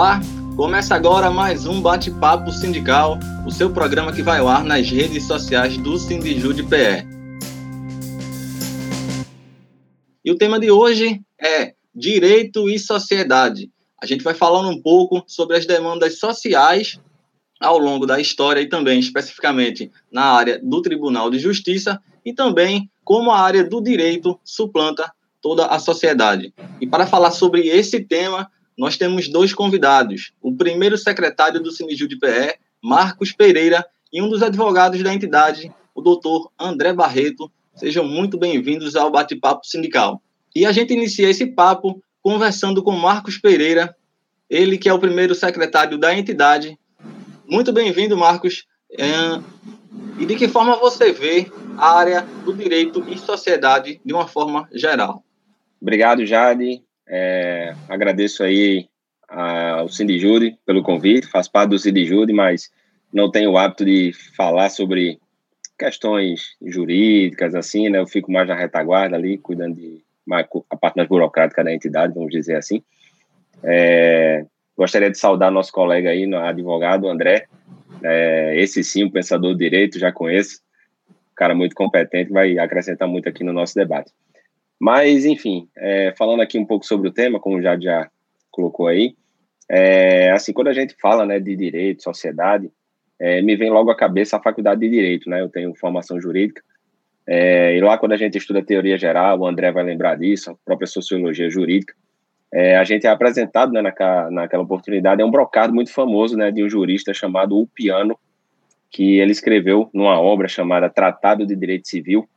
Olá, começa agora mais um Bate-Papo Sindical, o seu programa que vai ao ar nas redes sociais do Sindijude PE. E o tema de hoje é Direito e Sociedade. A gente vai falando um pouco sobre as demandas sociais ao longo da história e também especificamente na área do Tribunal de Justiça e também como a área do direito suplanta toda a sociedade. E para falar sobre esse tema, nós temos dois convidados. O primeiro secretário do Siniju de PE, Marcos Pereira, e um dos advogados da entidade, o doutor André Barreto. Sejam muito bem-vindos ao Bate-Papo Sindical. E a gente inicia esse papo conversando com Marcos Pereira, ele que é o primeiro secretário da entidade. Muito bem-vindo, Marcos. E de que forma você vê a área do direito e sociedade de uma forma geral? Obrigado, Jade. É, agradeço aí ao Sindijude pelo convite, faço parte do Sindijude, mas não tenho o hábito de falar sobre questões jurídicas, assim, né? Eu fico mais na retaguarda ali, cuidando de mais, a parte mais burocrática da entidade, vamos dizer assim. É, gostaria de saudar nosso colega aí, advogado André, é, esse sim, um pensador de direito, já conheço, cara muito competente, vai acrescentar muito aqui no nosso debate. Mas, enfim, é, falando aqui um pouco sobre o tema, como já já colocou aí, é, assim, quando a gente fala né, de direito, sociedade, é, me vem logo à cabeça a faculdade de direito, né? Eu tenho formação jurídica, é, e lá quando a gente estuda teoria geral, o André vai lembrar disso, a própria sociologia jurídica, é, a gente é apresentado né, naquela, naquela oportunidade, é um brocado muito famoso né, de um jurista chamado Ulpiano, que ele escreveu numa obra chamada Tratado de Direito Civil,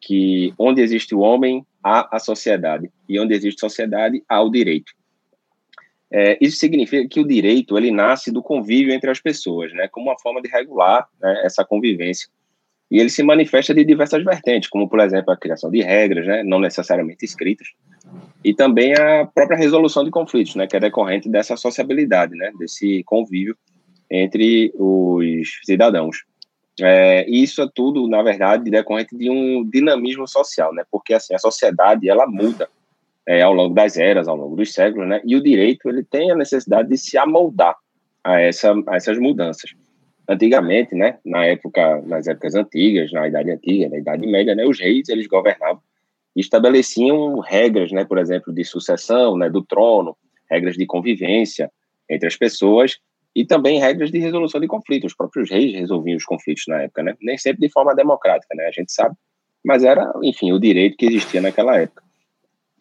que onde existe o homem, há a sociedade, e onde existe sociedade, há o direito. É, isso significa que o direito ele nasce do convívio entre as pessoas, né, como uma forma de regular né, essa convivência. E ele se manifesta de diversas vertentes, como, por exemplo, a criação de regras, né, não necessariamente escritas, e também a própria resolução de conflitos, né, que é decorrente dessa sociabilidade, né, desse convívio entre os cidadãos. É, isso é tudo, na verdade, decorrente de um dinamismo social, né? Porque assim a sociedade ela muda é, ao longo das eras, ao longo dos séculos, né? E o direito ele tem a necessidade de se amoldar a, essa, a essas mudanças. Antigamente, né? Na época, nas épocas antigas, na Idade Antiga, na Idade Média, né? Os reis eles governavam e estabeleciam regras, né? Por exemplo, de sucessão, né? Do trono, regras de convivência entre as pessoas e também regras de resolução de conflitos. Os próprios reis resolviam os conflitos na época, né? Nem sempre de forma democrática, né? A gente sabe, mas era, enfim, o direito que existia naquela época.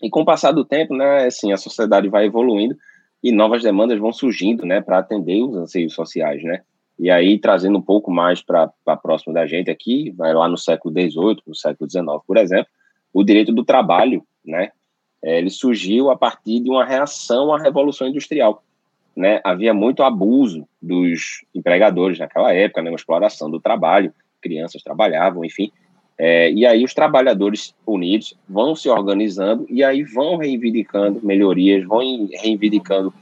E com o passar do tempo, né, assim, a sociedade vai evoluindo e novas demandas vão surgindo, né, para atender os anseios sociais, né? E aí, trazendo um pouco mais para próximo da gente aqui, vai lá no século XVIII, no século XIX, por exemplo, o direito do trabalho, né? É, ele surgiu a partir de uma reação à Revolução Industrial né, havia muito abuso dos empregadores naquela época, né, uma exploração do trabalho, crianças trabalhavam, enfim. É, e aí os trabalhadores unidos vão se organizando e aí vão reivindicando melhorias, vão reivindicando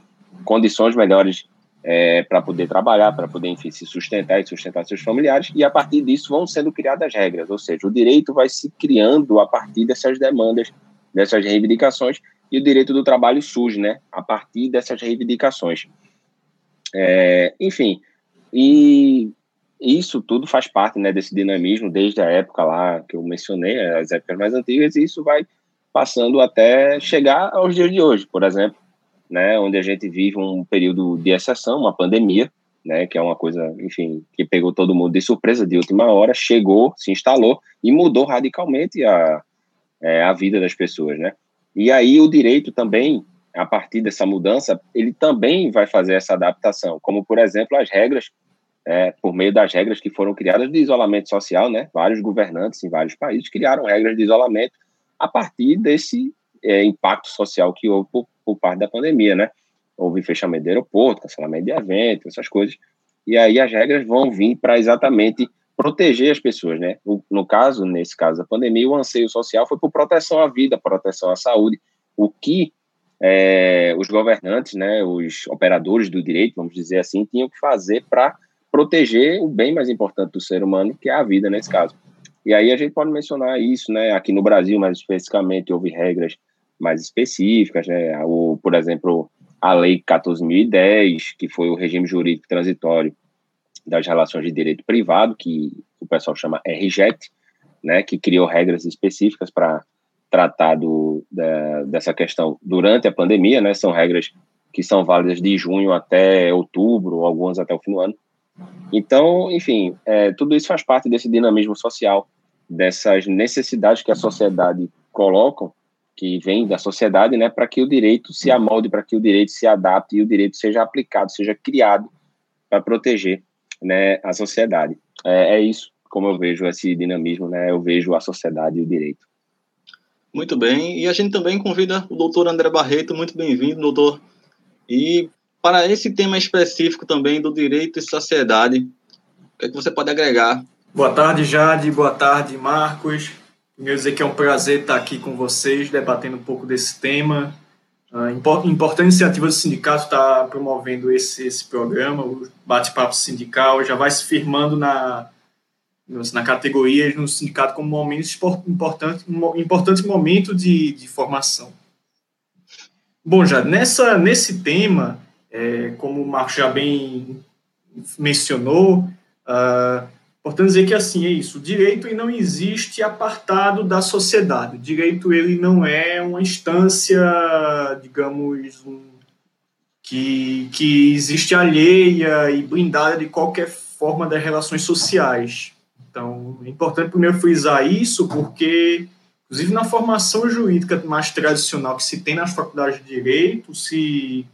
condições melhores é, para poder trabalhar, para poder, enfim, se sustentar e sustentar seus familiares, e a partir disso vão sendo criadas regras, ou seja, o direito vai se criando a partir dessas demandas, dessas reivindicações, e o direito do trabalho surge, né, a partir dessas reivindicações. É, enfim, e isso tudo faz parte, né, desse dinamismo desde a época lá que eu mencionei, as épocas mais antigas, e isso vai passando até chegar aos dias de hoje, por exemplo, né, onde a gente vive um período de exceção, uma pandemia, né, que é uma coisa, enfim, que pegou todo mundo de surpresa de última hora, chegou, se instalou e mudou radicalmente a, é, a vida das pessoas, né? E aí o direito também, a partir dessa mudança, ele também vai fazer essa adaptação, como, por exemplo, as regras, é, por meio das regras que foram criadas de isolamento social, né? Vários governantes em vários países criaram regras de isolamento a partir desse é, impacto social que houve por, por parte da pandemia, né? Houve fechamento de aeroporto, cancelamento de eventos, essas coisas. E aí as regras vão vir para exatamente proteger as pessoas, né? No, caso, nesse caso da pandemia, o anseio social foi por proteção à vida, proteção à saúde, o que é, os governantes, né, os operadores do direito, vamos dizer assim, tinham que fazer para proteger o bem mais importante do ser humano, que é a vida nesse caso. E aí a gente pode mencionar isso, né? Aqui no Brasil, mais especificamente, houve regras mais específicas, né? O, por exemplo, a Lei 14.010, que foi o regime jurídico transitório das relações de direito privado, que o pessoal chama RJET, né, que criou regras específicas para tratar do, da, dessa questão durante a pandemia, né, são regras que são válidas de junho até outubro, algumas até o fim do ano. Então, enfim, é, tudo isso faz parte desse dinamismo social, dessas necessidades que a sociedade coloca, que vem da sociedade, né, para que o direito se amolde, para que o direito se adapte e o direito seja aplicado, seja criado para proteger, né, a sociedade. É, é isso como eu vejo esse dinamismo, né? Eu vejo a sociedade e o direito. Muito bem, e a gente também convida o doutor André Barreto, muito bem-vindo, doutor. E para esse tema específico também do direito e sociedade, o que, é que você pode agregar? Boa tarde, Jade, boa tarde, Marcos. Quero dizer que é um prazer estar aqui com vocês, debatendo um pouco desse tema. A importante iniciativa do sindicato está promovendo esse, esse programa, o bate-papo sindical, já vai se firmando na, na categoria no sindicato como momento importante, um importante momento de, de formação. Bom, já nessa, nesse tema, é, como o Marcos já bem mencionou, uh, importante dizer que assim é isso, o direito não existe apartado da sociedade, o direito ele não é uma instância, digamos, que, que existe alheia e blindada de qualquer forma das relações sociais. Então, é importante primeiro frisar isso, porque, inclusive na formação jurídica mais tradicional que se tem nas faculdades de direito, se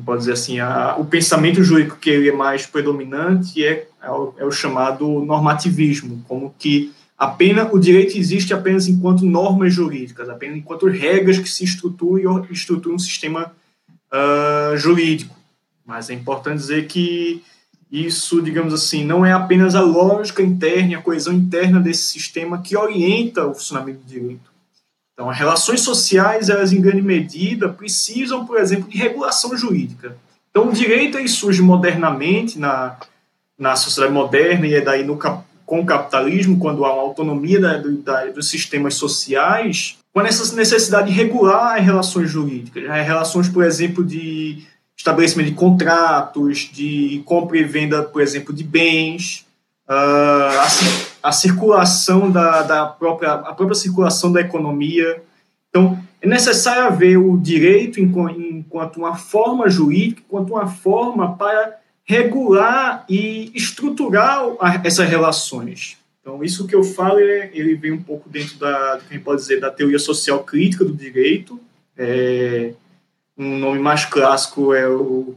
pode dizer assim, a, o pensamento jurídico que ele é mais predominante é, é o, é, o, chamado normativismo, como que apenas o direito existe apenas enquanto normas jurídicas, apenas enquanto regras que se estruturam estruturam um sistema uh, jurídico. Mas é importante dizer que isso, digamos assim, não é apenas a lógica interna, a coesão interna desse sistema que orienta o funcionamento do direito. Então, as relações sociais, elas em grande medida precisam, por exemplo, de regulação jurídica. Então, o direito aí surge modernamente na, na sociedade moderna e é daí no, com o capitalismo, quando há uma autonomia da, da, dos sistemas sociais, com essa necessidade de regular as relações jurídicas, as relações, por exemplo, de estabelecimento de contratos, de compra e venda, por exemplo, de bens, uh, a, a, circulação da, da própria, a própria circulação da economia. Então, é necessário haver o direito enquanto uma forma jurídica, enquanto uma forma para regular e estruturar essas relações. Então, isso que eu falo, é, ele vem um pouco dentro da, quem pode dizer, da teoria social crítica do direito, é, um nome mais clássico é o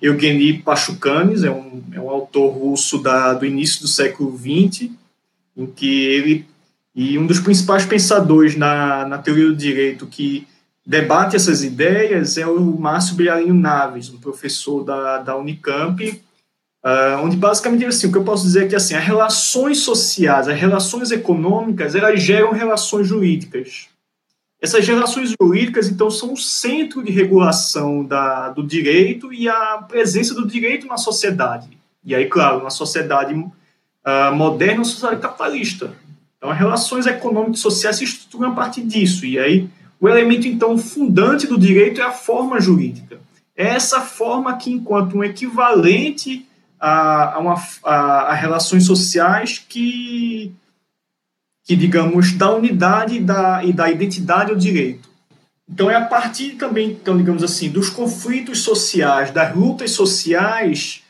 Eugeni Pachucanes, é um, é um autor russo da, do início do século XX, em que ele e um dos principais pensadores na, na teoria do direito que debate essas ideias é o Márcio Brialinho Naves, um professor da, da Unicamp, uh, onde basicamente assim, o que eu posso dizer é que assim, as relações sociais, as relações econômicas, elas geram relações jurídicas. Essas relações jurídicas, então, são o centro de regulação da, do direito e a presença do direito na sociedade. E aí, claro, na sociedade uh, moderna, uma sociedade capitalista. Então, as relações econômicas e sociais se estruturam a partir disso. E aí, o elemento, então, fundante do direito é a forma jurídica. É essa forma que, enquanto um equivalente a, a, uma, a, a relações sociais que que, digamos, da unidade da, e da identidade ao direito. Então, é a partir também, então, digamos assim, dos conflitos sociais, das lutas sociais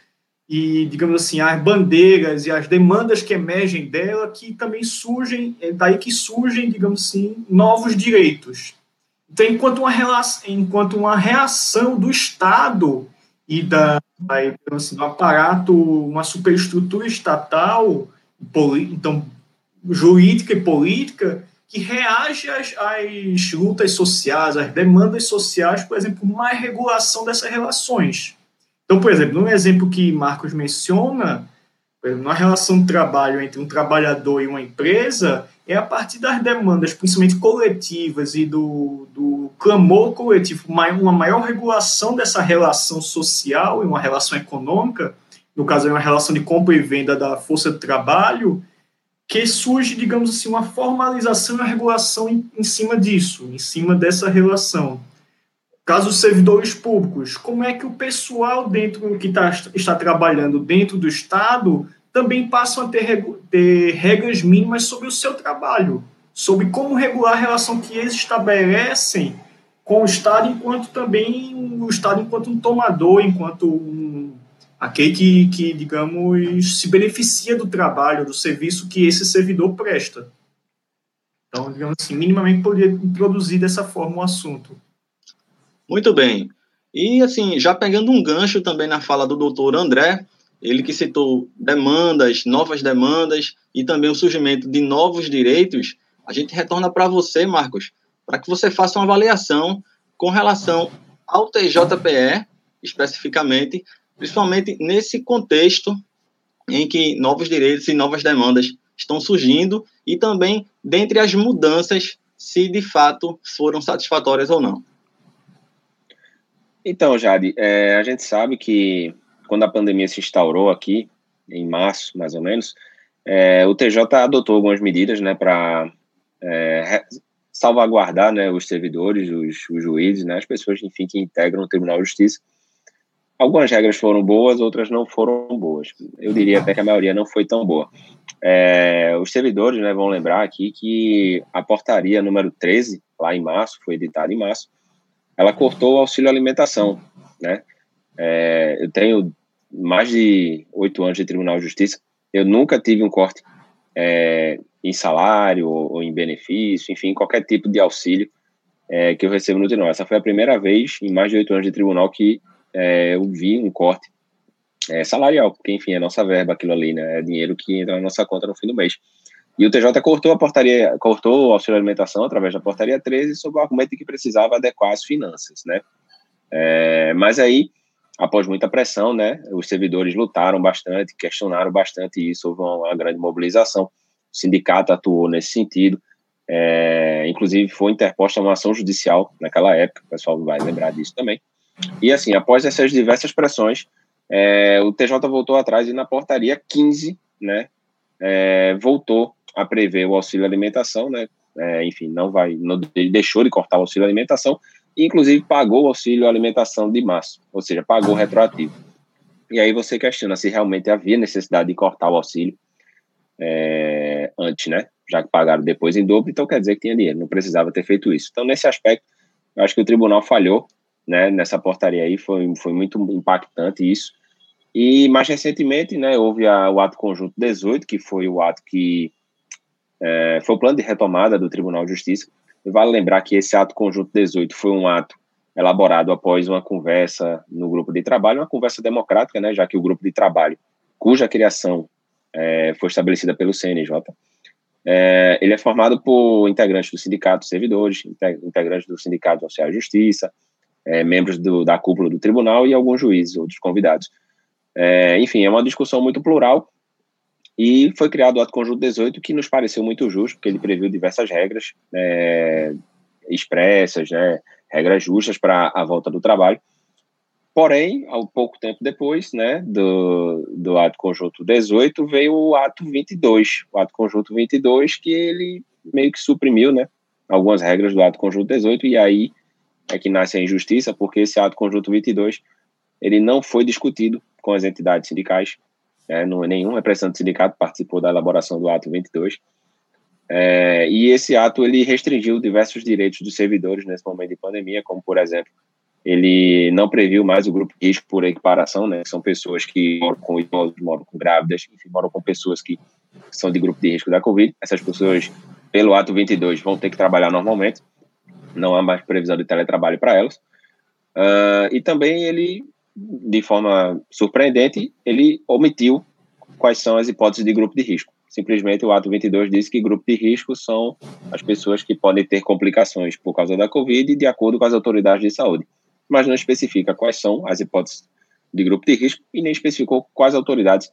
e, digamos assim, as bandeiras e as demandas que emergem dela que também surgem, é daí que surgem, digamos assim, novos direitos. Então, enquanto uma, relação, enquanto uma reação do Estado e da, assim, do aparato, uma superestrutura estatal, então, jurídica e política que reage às, às, lutas sociais, às demandas sociais, por exemplo, mais regulação dessas relações. Então, por exemplo, num exemplo que Marcos menciona, na relação de trabalho entre um trabalhador e uma empresa, é a partir das demandas, principalmente coletivas, e do, do clamor coletivo, uma maior regulação dessa relação social e uma relação econômica, no caso, é uma relação de compra e venda da força de trabalho, que surge, digamos assim, uma formalização e uma regulação em, em cima disso, em cima dessa relação. casos servidores públicos, como é que o pessoal dentro que tá, está trabalhando dentro do Estado também passam a ter, ter regras mínimas sobre o seu trabalho, sobre como regular a relação que eles estabelecem com o Estado, enquanto também o Estado enquanto um tomador, enquanto um, aquele que, que, digamos, se beneficia do trabalho, do serviço que esse servidor presta. Então, digamos assim, minimamente poderia introduzir dessa forma o assunto. Muito bem. E, assim, já pegando um gancho também na fala do doutor André, ele que citou demandas, novas demandas e também o surgimento de novos direitos, a gente retorna para você, Marcos, para que você faça uma avaliação com relação ao TJPE, especificamente, principalmente nesse contexto em que novos direitos e novas demandas estão surgindo e também dentre as mudanças, se de fato foram satisfatórias ou não. Então, Jade, é, a gente sabe que quando a pandemia se instaurou aqui, em março, mais ou menos, é, o TJ adotou algumas medidas né, para é, salvaguardar né, os servidores, os, os, juízes, né, as pessoas, enfim, que integram o Tribunal de Justiça. Algumas regras foram boas, outras não foram boas. Eu diria até que a maioria não foi tão boa. É, os servidores né, vão lembrar aqui que a portaria número 13, lá em março, foi editada em março, ela cortou o auxílio alimentação, né? É, eu tenho mais de oito anos de Tribunal de Justiça, eu nunca tive um corte é, em salário ou, ou, em benefício, enfim, qualquer tipo de auxílio é, que eu recebo no tribunal. Essa foi a primeira vez em mais de oito anos de tribunal que é, eu vi um corte é, salarial, porque, enfim, é nossa verba aquilo ali, né? É dinheiro que entra na nossa conta no fim do mês. E o TJ cortou a portaria, cortou o auxílio alimentação através da portaria 13 sob o argumento de que precisava adequar as finanças, né? É, mas aí, após muita pressão, né, os servidores lutaram bastante, questionaram bastante isso, houve uma, grande mobilização. O sindicato atuou nesse sentido. É, inclusive, foi interposta uma ação judicial naquela época, o pessoal vai lembrar disso também. E assim, após essas diversas pressões, é, o TJ voltou atrás e na portaria 15, né, é, voltou a prever o auxílio alimentação, né? É, enfim, não vai, não, ele deixou de cortar o auxílio alimentação, e inclusive pagou o auxílio alimentação de março, ou seja, pagou retroativo. E aí você questiona se realmente havia necessidade de cortar o auxílio é, antes, né? Já que pagaram depois em dobro, então quer dizer que tinha dinheiro, não precisava ter feito isso. Então, nesse aspecto, eu acho que o tribunal falhou, né? Nessa portaria aí, foi, foi muito impactante isso. E mais recentemente, né, houve a, o ato conjunto 18, que foi o ato que é, foi o plano de retomada do Tribunal de Justiça. E vale lembrar que esse ato conjunto 18 foi um ato elaborado após uma conversa no grupo de trabalho, uma conversa democrática, né, já que o grupo de trabalho, cuja criação é, foi estabelecida pelo CNJ, é, ele é formado por integrantes do sindicato servidores, integrantes do sindicato social de justiça, é, membros do, da cúpula do tribunal e alguns juízes, outros convidados. É, enfim, é uma discussão muito plural e foi criado o Ato Conjunto 18, que nos pareceu muito justo, porque ele previu diversas regras é, expressas, né, regras justas para a volta do trabalho. Porém, ao pouco tempo depois né, do, do Ato Conjunto 18, veio o Ato 22, o Ato Conjunto 22, que ele meio que suprimiu né, algumas regras do Ato Conjunto 18, e aí é que nasce a injustiça, porque esse Ato Conjunto 22 ele não foi discutido com as entidades sindicais. É, não, nenhum representante do sindicato participou da elaboração do ato 22. É, e esse ato ele restringiu diversos direitos dos servidores nesse momento de pandemia, como por exemplo, ele não previu mais o grupo de risco por equiparação, né? São pessoas que moram com idosos, moram com grávidas, enfim, moram com pessoas que são de grupo de risco da Covid. Essas pessoas, pelo ato 22, vão ter que trabalhar normalmente. Não há mais previsão de teletrabalho para elas. Uh, e também ele de forma surpreendente, ele omitiu quais são as hipóteses de grupo de risco. Simplesmente o ato 22 diz que grupo de risco são as pessoas que podem ter complicações por causa da Covid de acordo com as autoridades de saúde. Mas não especifica quais são as hipóteses de grupo de risco e nem especificou quais autoridades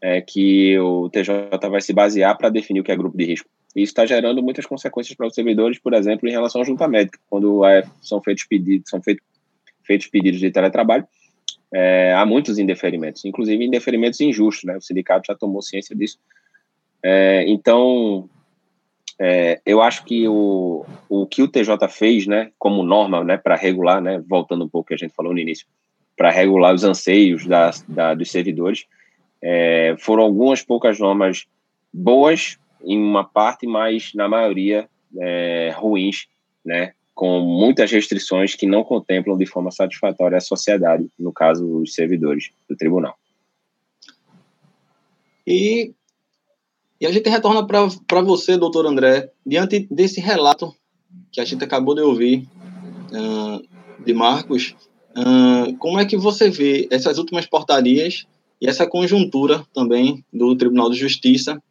é, que o TJ vai se basear para definir o que é grupo de risco. Isso está gerando muitas consequências para os servidores, por exemplo, em relação à junta médica, quando são feitos pedidos, são feito, feitos pedidos de teletrabalho, é, há muitos indeferimentos, inclusive indeferimentos injustos, né? O sindicato já tomou ciência disso. É, então, é, eu acho que o, o que o TJ fez, né, como norma, né, para regular, né, voltando um pouco que a gente falou no início, para regular os anseios da, da dos servidores, é, foram algumas poucas normas boas em uma parte, mas na maioria é, ruins, né, com muitas restrições que não contemplam de forma satisfatória a sociedade, no caso, os servidores do tribunal. E, e a gente retorna para você, doutor André, diante desse relato que a gente acabou de ouvir uh, de Marcos, uh, como é que você vê essas últimas portarias e essa conjuntura também do Tribunal de Justiça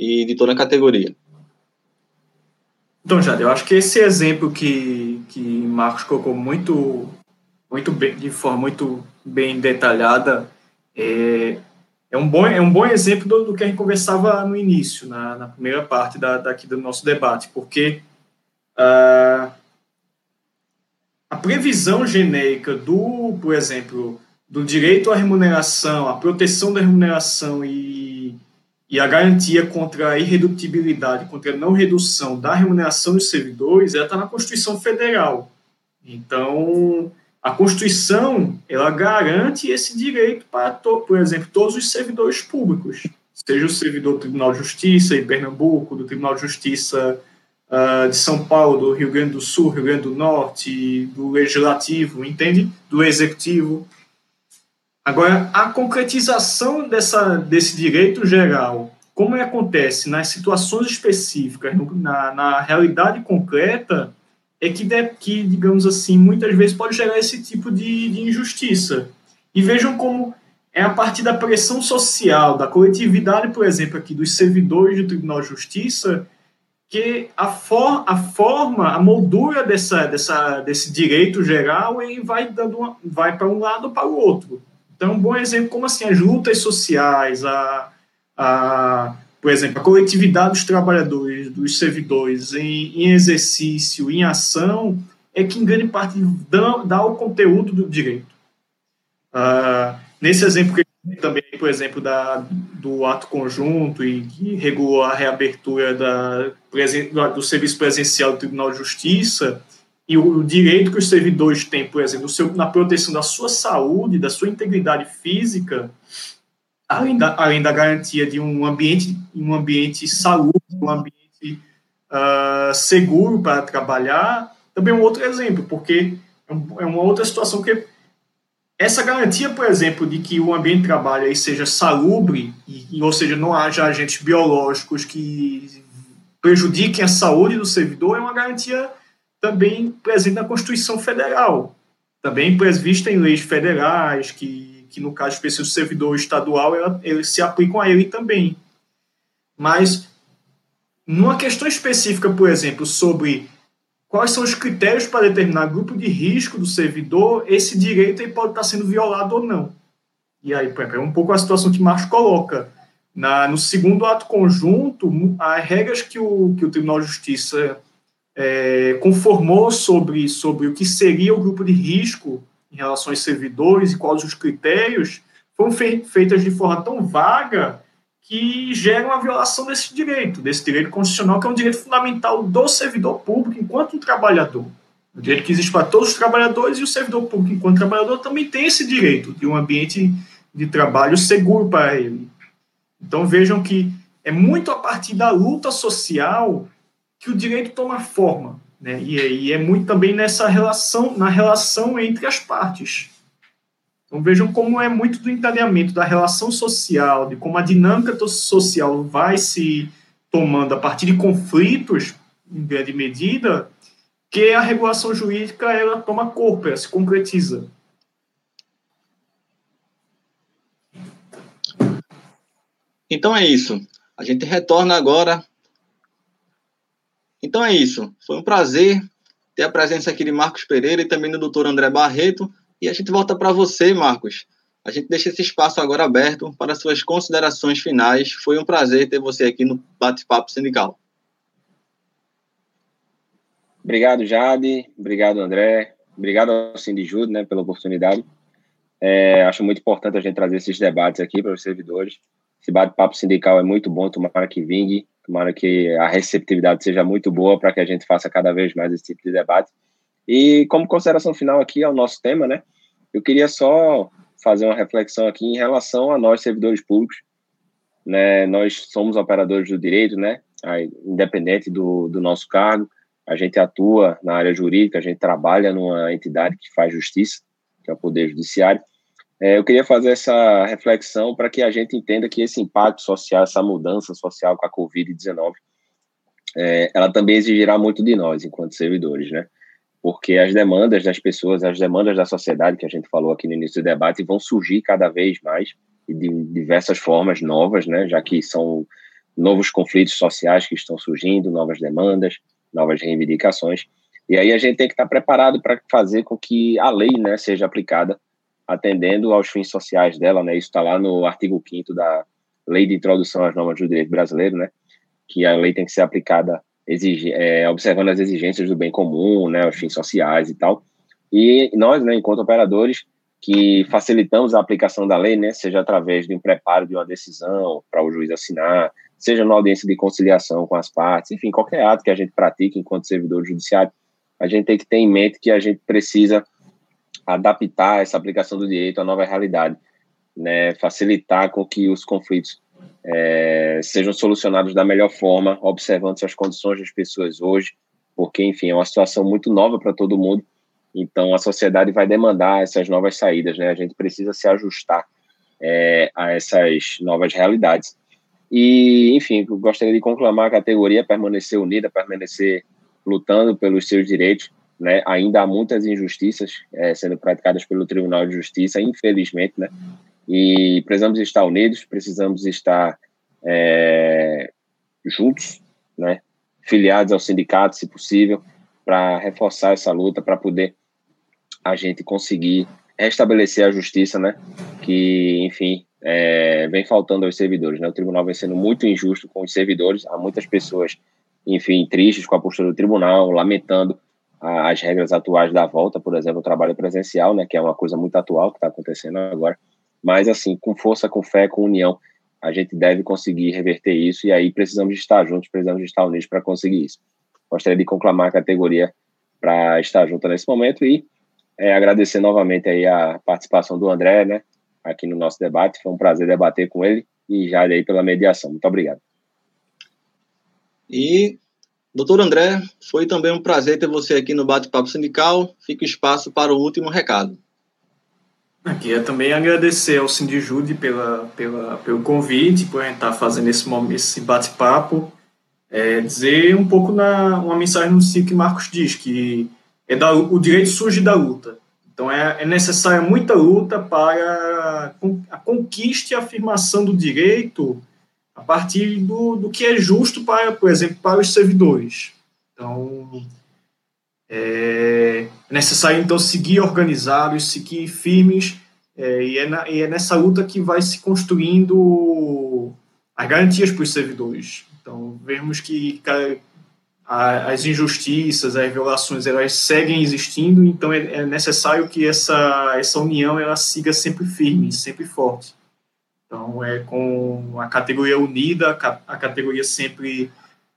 e de toda a categoria? Então, Jade, eu acho que esse exemplo que, que Marcos colocou muito, muito bem, de forma muito bem detalhada é, é, um, bom, é um bom exemplo do, do que a gente conversava no início, na, na primeira parte da, daqui do nosso debate, porque uh, a previsão genérica do, por exemplo, do direito à remuneração, a proteção da remuneração e e a garantia contra a irredutibilidade, contra a não redução da remuneração dos servidores, ela está na Constituição Federal. Então, a Constituição, ela garante esse direito para, por exemplo, todos os servidores públicos, seja o servidor do Tribunal de Justiça em Pernambuco, do Tribunal de Justiça uh, de São Paulo, do Rio Grande do Sul, Rio Grande do Norte, do Legislativo, entende? Do Executivo. Agora, a concretização dessa, desse direito geral, como acontece nas situações específicas, na, na realidade concreta, é que, de, que, digamos assim, muitas vezes pode gerar esse tipo de, de injustiça. E vejam como é a partir da pressão social, da coletividade, por exemplo, aqui dos servidores do Tribunal de Justiça, que a, for, a forma, a moldura dessa, dessa, desse direito geral ele vai, dando vai para um lado ou para o outro. Então, um bom exemplo, como assim, as lutas sociais, a, a, por exemplo, a coletividade dos trabalhadores, dos servidores em, em exercício, em ação, é que em grande parte dá, dá o conteúdo do direito. Uh, nesse exemplo que também, por exemplo, da, do ato conjunto e que regulou a reabertura da, do serviço presencial do Tribunal de Justiça, e o direito que os servidores têm, por exemplo, seu, na proteção da sua saúde, da sua integridade física, além da, além da garantia de um ambiente, um ambiente saúde, um ambiente uh, seguro para trabalhar, também é um outro exemplo, porque é, é uma outra situação que essa garantia, por exemplo, de que o ambiente de trabalho seja salubre, e, ou seja, não haja agentes biológicos que prejudiquem a saúde do servidor, é uma garantia também presente na Constituição Federal, também prevista em leis federais, que, que no caso específico do servidor estadual, ela, eles se aplicam a ele também. Mas, numa questão específica, por exemplo, sobre quais são os critérios para determinar grupo de risco do servidor, esse direito aí pode estar sendo violado ou não. E aí, é um pouco a situação que Marcos coloca. Na, no segundo ato conjunto, as regras que o, que o Tribunal de Justiça é, conformou sobre, sobre o que seria o grupo de risco em relação aos servidores e quais os critérios, foram feitas de forma tão vaga que geram a violação desse direito, desse direito constitucional, que é um direito fundamental do servidor público enquanto trabalhador. O direito que existe para todos os trabalhadores e o servidor público, enquanto trabalhador, também tem esse direito de um ambiente de trabalho seguro para ele. Então vejam que é muito a partir da luta social que o direito toma forma, né? E, e é muito também nessa relação, na relação entre as partes. Então vejam como é muito do encadeamento da relação social, de como a dinâmica social vai se tomando a partir de conflitos, em grande medida, que a regulação jurídica ela toma corpo, ela se concretiza. Então é isso. A gente retorna agora então é isso. Foi um prazer ter a presença aqui de Marcos Pereira e também do doutor André Barreto. E a gente volta para você, Marcos. A gente deixa esse espaço agora aberto para suas considerações finais. Foi um prazer ter você aqui no Bate-Papo Sindical. Obrigado, Jade. Obrigado, André. Obrigado ao Sindijude né, pela oportunidade. É, acho muito importante a gente trazer esses debates aqui para os servidores. Esse bate-papo sindical é muito bom, tomara que vingue Tomara que a receptividade seja muito boa para que a gente faça cada vez mais esse tipo de debate. E como consideração final aqui ao nosso tema, né? Eu queria só fazer uma reflexão aqui em relação a nós servidores públicos, né? Nós somos operadores do direito, né? Independente do, do nosso cargo, a gente atua na área jurídica, a gente trabalha numa entidade que faz justiça, que é o Poder Judiciário. É, eu queria fazer essa reflexão para que a gente entenda que esse impacto social, essa mudança social com a Covid-19, é, ela também exigirá muito de nós, enquanto servidores, né? Porque as demandas das pessoas, as demandas da sociedade, que a gente falou aqui no início do debate, vão surgir cada vez mais e de diversas formas novas, né? Já que são novos conflitos sociais que estão surgindo, novas demandas, novas reivindicações. E aí a gente tem que estar preparado para fazer com que a lei né, seja aplicada atendendo aos fins sociais dela, né? Isso está lá no artigo 5 da Lei de Introdução às Normas do Direito Brasileiro, né? Que a lei tem que ser aplicada exige, é, observando as exigências do bem comum, né? Os fins sociais e tal. E nós, né, enquanto operadores, que facilitamos a aplicação da lei, né? Seja através de um preparo de uma decisão para o juiz assinar, seja na audiência de conciliação com as partes, enfim, qualquer ato que a gente pratique enquanto servidor judiciário, a gente tem que ter em mente que a gente precisa adaptar essa aplicação do direito à nova realidade, né, facilitar com que os conflitos é, sejam solucionados da melhor forma, observando as condições das pessoas hoje, porque, enfim, é uma situação muito nova para todo mundo, então a sociedade vai demandar essas novas saídas, né, a gente precisa se ajustar é, a essas novas realidades. E, enfim, gostaria de conclamar a categoria permanecer unida, permanecer lutando pelos seus direitos. Né? Ainda há muitas injustiças é, sendo praticadas pelo Tribunal de Justiça, infelizmente, né? E precisamos estar unidos, precisamos estar é, juntos, né? Filiados ao sindicato, se possível, para reforçar essa luta, para poder a gente conseguir restabelecer a justiça, né? Que, enfim, é, vem faltando aos servidores. Né? O tribunal vem sendo muito injusto com os servidores. Há muitas pessoas, enfim, tristes com a postura do tribunal, lamentando as regras atuais da volta, por exemplo, o trabalho presencial, né, que é uma coisa muito atual que está acontecendo agora. Mas, assim, com força, com fé, com união, a gente deve conseguir reverter isso e aí precisamos estar juntos, precisamos estar unidos para conseguir isso. Gostaria de conclamar a categoria para estar junto nesse momento e é, agradecer novamente aí a participação do André, né, aqui no nosso debate. Foi um prazer debater com ele e já aí pela mediação. Muito obrigado. E, doutor André, foi também um prazer ter você aqui no Bate-Papo Sindical. Fica espaço para o último recado. Aqui é também agradecer ao Sindijude pela, pela, pelo convite, por a gente estar fazendo esse, esse bate-papo. É, dizer um pouco na uma mensagem no que Marcos diz, que é da, o direito surge da luta. Então é, é necessária muita luta para a conquista e a afirmação do direito a partir do, do que é justo para, por exemplo, para os servidores. Então é, é necessário então seguir organizados, seguir firmes é, e, é na, e é nessa luta que vai se construindo as garantias para os servidores. Então vemos que as injustiças, as violações, elas seguem existindo, então é, é, necessário que essa, essa união ela siga sempre firme, sempre forte. Então é com a categoria unida, a categoria sempre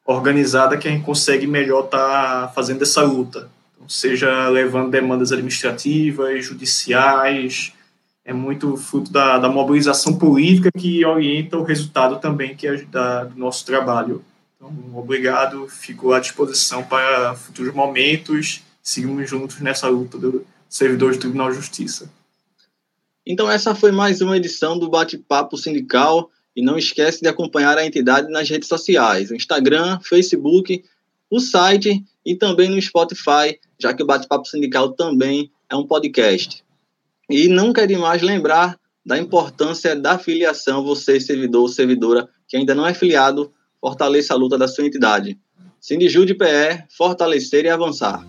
organizada que a gente consegue melhor estar tá fazendo essa luta. Então, seja levando demandas administrativas, judiciais, é muito fruto da, da mobilização política que orienta o resultado também que é da, do nosso trabalho. Então, obrigado, fico à disposição para futuros momentos. Seguimos juntos nessa luta do servidor do Tribunal de Justiça. Então, essa foi mais uma edição do Bate-Papo Sindical. E não esquece de acompanhar a entidade nas redes sociais: Instagram, Facebook, o site e também no Spotify, já que o Bate-Papo Sindical também é um podcast. E não quer demais lembrar da importância da filiação, você, servidor, servidora, que ainda não é filiado, fortaleça a luta da sua entidade. Sindijude PE, fortalecer e avançar.